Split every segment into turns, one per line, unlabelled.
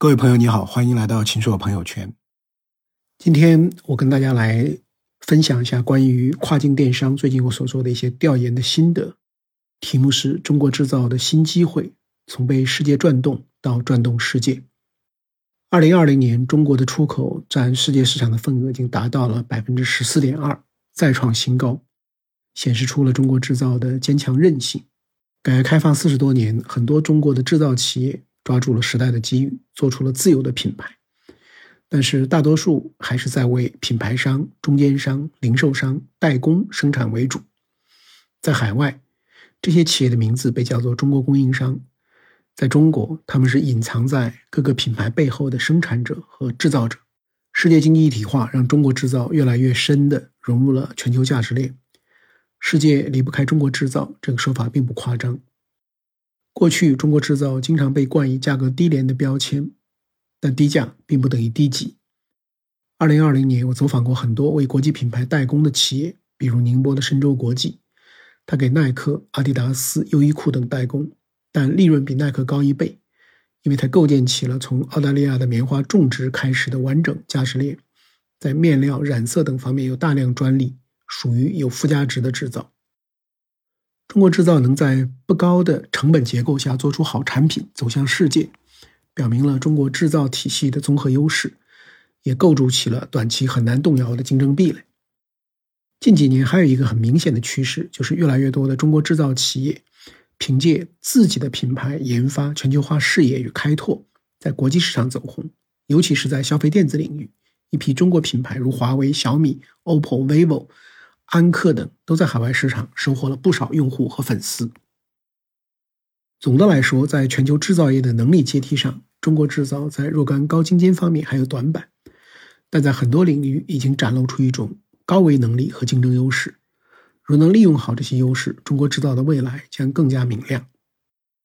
各位朋友，你好，欢迎来到秦朔朋友圈。今天我跟大家来分享一下关于跨境电商最近我所做的一些调研的心得。题目是中国制造的新机会，从被世界转动到转动世界。二零二零年，中国的出口占世界市场的份额已经达到了百分之十四点二，再创新高，显示出了中国制造的坚强韧性。改革开放四十多年，很多中国的制造企业。抓住了时代的机遇，做出了自有的品牌，但是大多数还是在为品牌商、中间商、零售商、代工生产为主。在海外，这些企业的名字被叫做中国供应商；在中国，他们是隐藏在各个品牌背后的生产者和制造者。世界经济一体化让中国制造越来越深地融入了全球价值链。世界离不开中国制造，这个说法并不夸张。过去，中国制造经常被冠以价格低廉的标签，但低价并不等于低级。二零二零年，我走访过很多为国际品牌代工的企业，比如宁波的深州国际，他给耐克、阿迪达斯、优衣库等代工，但利润比耐克高一倍，因为它构建起了从澳大利亚的棉花种植开始的完整价值链，在面料、染色等方面有大量专利，属于有附加值的制造。中国制造能在不高的成本结构下做出好产品，走向世界，表明了中国制造体系的综合优势，也构筑起了短期很难动摇的竞争壁垒。近几年还有一个很明显的趋势，就是越来越多的中国制造企业凭借自己的品牌研发、全球化视野与开拓，在国际市场走红，尤其是在消费电子领域，一批中国品牌如华为、小米、OPPO、vivo。安克等都在海外市场收获了不少用户和粉丝。总的来说，在全球制造业的能力阶梯上，中国制造在若干高精尖方面还有短板，但在很多领域已经展露出一种高维能力和竞争优势。若能利用好这些优势，中国制造的未来将更加明亮。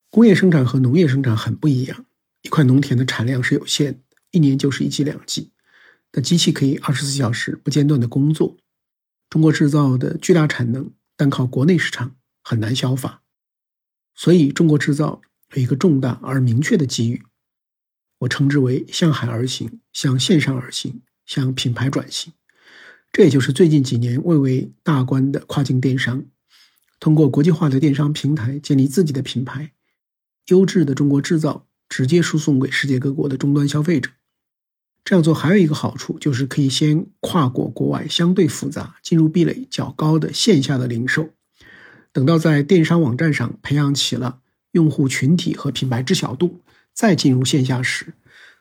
工业生产和农业生产很不一样，一块农田的产量是有限的，一年就是一季两季，但机器可以二十四小时不间断的工作。中国制造的巨大产能，单靠国内市场很难消化，所以中国制造有一个重大而明确的机遇，我称之为向海而行，向线上而行，向品牌转型。这也就是最近几年蔚为大观的跨境电商，通过国际化的电商平台建立自己的品牌，优质的中国制造直接输送给世界各国的终端消费者。这样做还有一个好处，就是可以先跨过国外相对复杂、进入壁垒较高的线下的零售，等到在电商网站上培养起了用户群体和品牌知晓度，再进入线下时，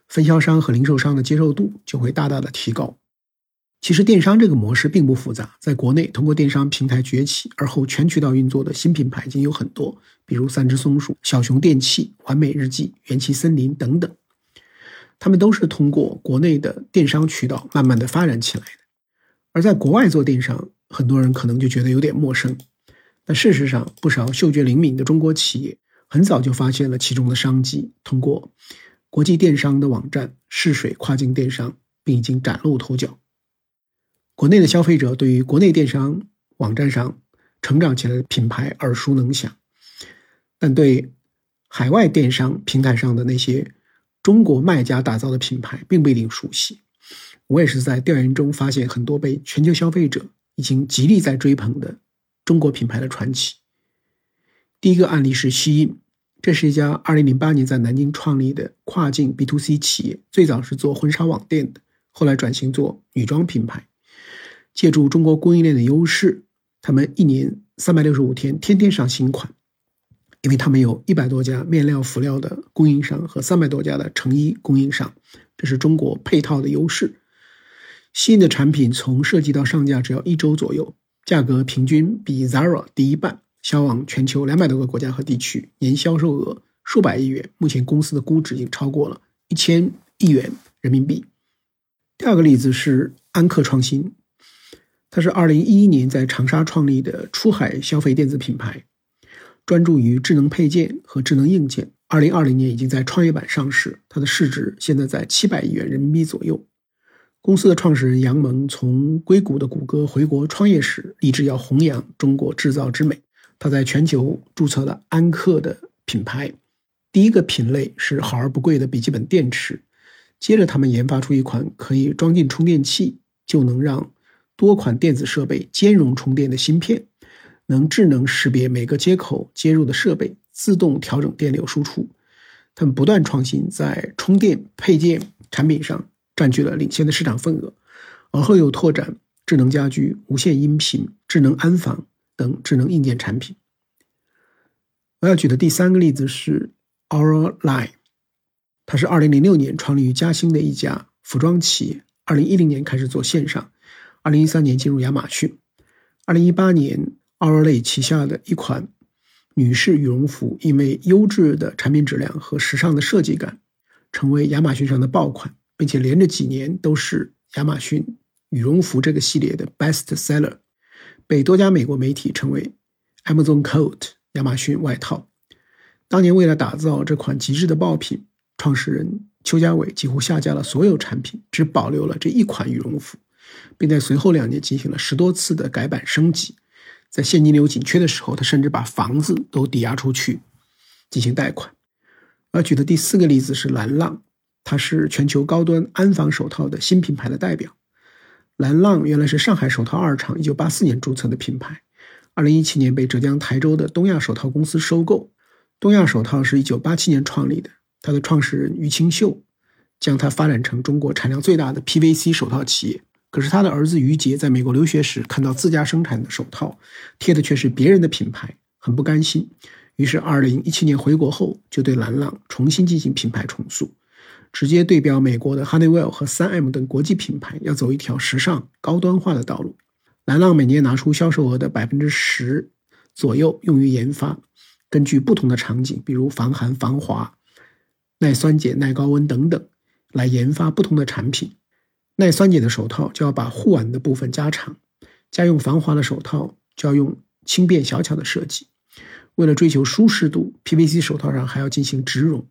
分销商和零售商的接受度就会大大的提高。其实电商这个模式并不复杂，在国内通过电商平台崛起而后全渠道运作的新品牌已经有很多，比如三只松鼠、小熊电器、完美日记、元气森林等等。他们都是通过国内的电商渠道慢慢的发展起来的，而在国外做电商，很多人可能就觉得有点陌生。但事实上，不少嗅觉灵敏的中国企业很早就发现了其中的商机，通过国际电商的网站试水跨境电商，并已经崭露头角。国内的消费者对于国内电商网站上成长起来的品牌耳熟能详，但对海外电商平台上的那些。中国卖家打造的品牌并不一定熟悉，我也是在调研中发现很多被全球消费者已经极力在追捧的中国品牌的传奇。第一个案例是西印，这是一家2008年在南京创立的跨境 B to C 企业，最早是做婚纱网店的，后来转型做女装品牌。借助中国供应链的优势，他们一年365天天天上新款。因为他们有一百多家面料、辅料的供应商和三百多家的成衣供应商，这是中国配套的优势。新的产品从设计到上架只要一周左右，价格平均比 Zara 低一半，销往全球两百多个国家和地区，年销售额数百亿元。目前公司的估值已经超过了一千亿元人民币。第二个例子是安克创新，它是二零一一年在长沙创立的出海消费电子品牌。专注于智能配件和智能硬件。二零二零年已经在创业板上市，它的市值现在在七百亿元人民币左右。公司的创始人杨蒙从硅谷的谷歌回国创业时，立志要弘扬中国制造之美。他在全球注册了安克的品牌，第一个品类是好而不贵的笔记本电池，接着他们研发出一款可以装进充电器就能让多款电子设备兼容充电的芯片，能智能识别每个接口接入的设备，自动调整电流输出。他们不断创新，在充电配件产品上占据了领先的市场份额，而后又拓展智能家居、无线音频、智能安防等智能硬件产品。我要举的第三个例子是 Aura Line，它是2006年创立于嘉兴的一家服装企业，2010年开始做线上，2013年进入亚马逊，2018年奥瑞莱旗下的一款。女士羽绒服因为优质的产品质量和时尚的设计感，成为亚马逊上的爆款，并且连着几年都是亚马逊羽绒服这个系列的 best seller，被多家美国媒体称为 Amazon coat 亚马逊外套。当年为了打造这款极致的爆品，创始人邱家伟几乎下架了所有产品，只保留了这一款羽绒服，并在随后两年进行了十多次的改版升级。在现金流紧缺的时候，他甚至把房子都抵押出去进行贷款。而举的第四个例子是蓝浪，它是全球高端安防手套的新品牌的代表。蓝浪原来是上海手套二厂1984年注册的品牌，2017年被浙江台州的东亚手套公司收购。东亚手套是一九八七年创立的，它的创始人余清秀将它发展成中国产量最大的 PVC 手套企业。可是他的儿子于杰在美国留学时，看到自家生产的手套贴的却是别人的品牌，很不甘心。于是，二零一七年回国后，就对蓝浪重新进行品牌重塑，直接对标美国的 Honeywell 和三 M 等国际品牌，要走一条时尚高端化的道路。蓝浪每年拿出销售额的百分之十左右用于研发，根据不同的场景，比如防寒、防滑、耐酸碱、耐高温等等，来研发不同的产品。耐酸碱的手套就要把护腕的部分加长，家用防滑的手套就要用轻便小巧的设计。为了追求舒适度，PVC 手套上还要进行植绒。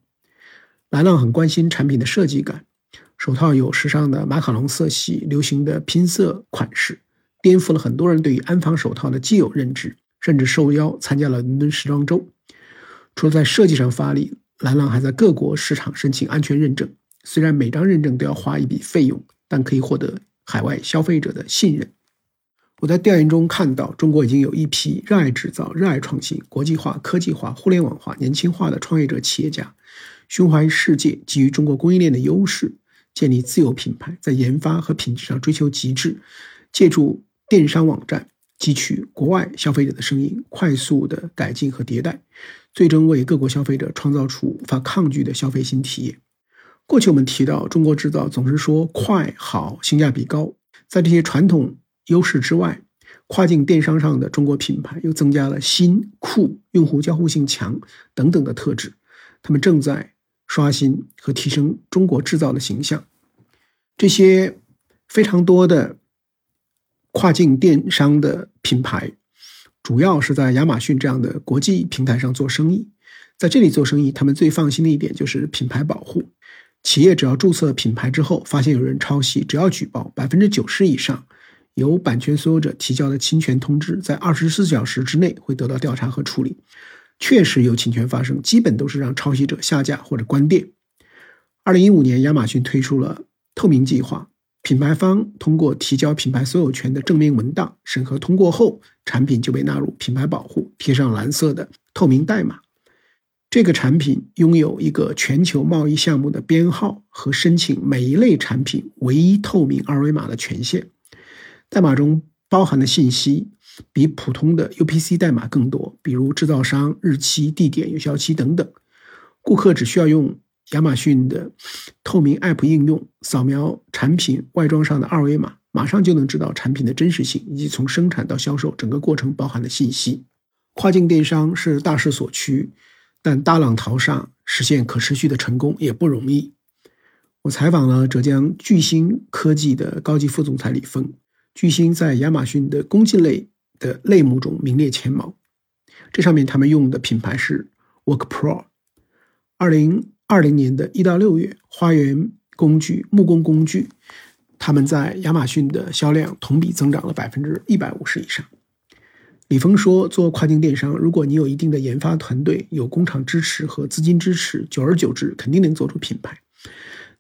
蓝浪很关心产品的设计感，手套有时尚的马卡龙色系、流行的拼色款式，颠覆了很多人对于安防手套的既有认知，甚至受邀参加了伦敦时装周。除了在设计上发力，蓝浪还在各国市场申请安全认证，虽然每张认证都要花一笔费用。但可以获得海外消费者的信任。我在调研中看到，中国已经有一批热爱制造、热爱创新、国际化、科技化、互联网化、年轻化的创业者企业家，胸怀世界，基于中国供应链的优势，建立自有品牌，在研发和品质上追求极致，借助电商网站汲取国外消费者的声音，快速的改进和迭代，最终为各国消费者创造出无法抗拒的消费新体验。过去我们提到中国制造，总是说快、好、性价比高。在这些传统优势之外，跨境电商上的中国品牌又增加了新、酷、用户交互性强等等的特质。他们正在刷新和提升中国制造的形象。这些非常多的跨境电商的品牌，主要是在亚马逊这样的国际平台上做生意。在这里做生意，他们最放心的一点就是品牌保护。企业只要注册品牌之后，发现有人抄袭，只要举报，百分之九十以上由版权所有者提交的侵权通知，在二十四小时之内会得到调查和处理。确实有侵权发生，基本都是让抄袭者下架或者关店。二零一五年，亚马逊推出了透明计划，品牌方通过提交品牌所有权的证明文档审核通过后，产品就被纳入品牌保护，贴上蓝色的透明代码。这个产品拥有一个全球贸易项目的编号和申请每一类产品唯一透明二维码的权限。代码中包含的信息比普通的 UPC 代码更多，比如制造商、日期、地点、有效期等等。顾客只需要用亚马逊的透明 App 应用扫描产品外装上的二维码，马上就能知道产品的真实性以及从生产到销售整个过程包含的信息。跨境电商是大势所趋。但大浪淘沙，实现可持续的成功也不容易。我采访了浙江巨星科技的高级副总裁李峰。巨星在亚马逊的工具类的类目中名列前茅。这上面他们用的品牌是 Work Pro。二零二零年的一到六月，花园工具、木工工具，他们在亚马逊的销量同比增长了百分之一百五十以上。李峰说：“做跨境电商，如果你有一定的研发团队，有工厂支持和资金支持，久而久之肯定能做出品牌。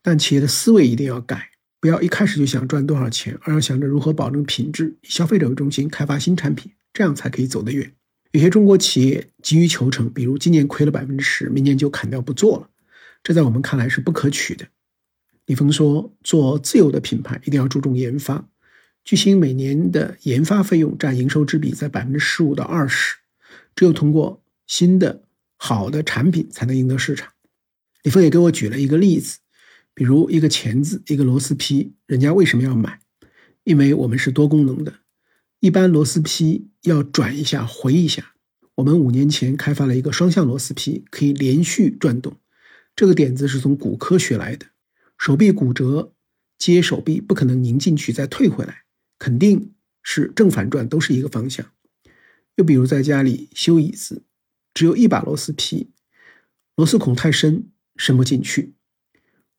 但企业的思维一定要改，不要一开始就想赚多少钱，而要想着如何保证品质，以消费者为中心开发新产品，这样才可以走得远。有些中国企业急于求成，比如今年亏了百分之十，明年就砍掉不做了，这在我们看来是不可取的。”李峰说：“做自有的品牌，一定要注重研发。”巨星每年的研发费用占营收之比在百分之十五到二十，只有通过新的好的产品才能赢得市场。李峰也给我举了一个例子，比如一个钳子、一个螺丝批，人家为什么要买？因为我们是多功能的，一般螺丝批要转一下、回一下。我们五年前开发了一个双向螺丝批，可以连续转动。这个点子是从骨科学来的，手臂骨折，接手臂不可能拧进去再退回来。肯定是正反转都是一个方向。又比如在家里修椅子，只有一把螺丝批，螺丝孔太深，伸不进去。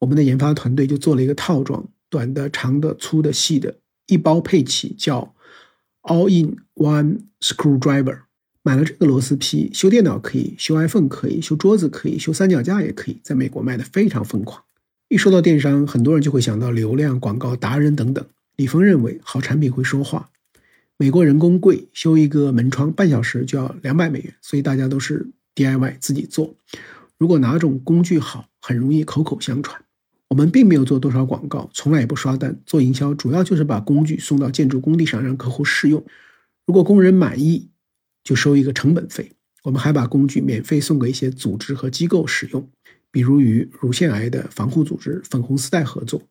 我们的研发团队就做了一个套装，短的、长的、粗的、细的，一包配齐，叫 All in One Screwdriver。买了这个螺丝批，修电脑可以，修 iPhone 可以，修桌子可以，修三脚架也可以，在美国卖的非常疯狂。一说到电商，很多人就会想到流量、广告、达人等等。李峰认为，好产品会说话。美国人工贵，修一个门窗半小时就要两百美元，所以大家都是 DIY 自己做。如果哪种工具好，很容易口口相传。我们并没有做多少广告，从来也不刷单。做营销主要就是把工具送到建筑工地上，让客户试用。如果工人满意，就收一个成本费。我们还把工具免费送给一些组织和机构使用，比如与乳腺癌的防护组织粉红丝带合作。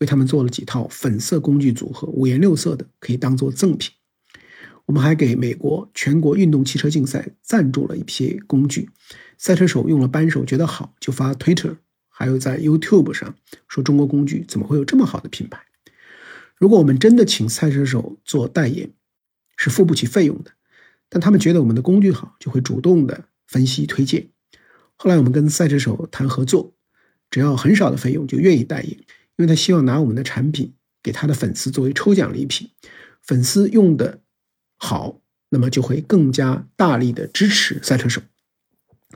为他们做了几套粉色工具组合，五颜六色的，可以当做赠品。我们还给美国全国运动汽车竞赛赞助了一批工具，赛车手用了扳手觉得好，就发 Twitter，还有在 YouTube 上说中国工具怎么会有这么好的品牌？如果我们真的请赛车手做代言，是付不起费用的，但他们觉得我们的工具好，就会主动的分析推荐。后来我们跟赛车手谈合作，只要很少的费用就愿意代言。因为他希望拿我们的产品给他的粉丝作为抽奖礼品，粉丝用的好，那么就会更加大力的支持赛车手。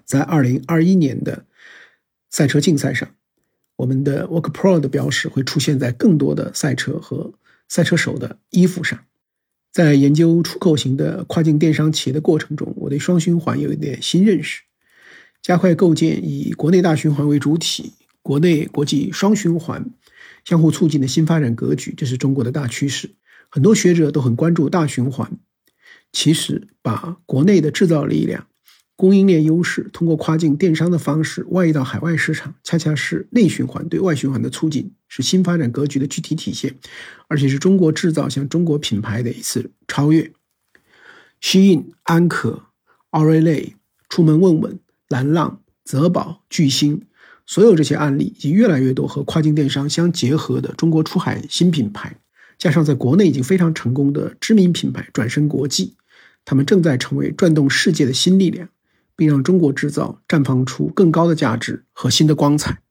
在二零二一年的赛车竞赛上，我们的 Work Pro 的标识会出现在更多的赛车和赛车手的衣服上。在研究出口型的跨境电商企业的过程中，我对双循环有一点新认识，加快构建以国内大循环为主体，国内国际双循环。相互促进的新发展格局，这是中国的大趋势。很多学者都很关注大循环。其实，把国内的制造力量、供应链优势通过跨境电商的方式外溢到海外市场，恰恰是内循环对外循环的促进，是新发展格局的具体体现，而且是中国制造向中国品牌的一次超越。西印、安可、奥瑞类、出门问问、蓝浪、泽宝、巨星。所有这些案例以及越来越多和跨境电商相结合的中国出海新品牌，加上在国内已经非常成功的知名品牌转身国际，他们正在成为转动世界的新力量，并让中国制造绽放出更高的价值和新的光彩。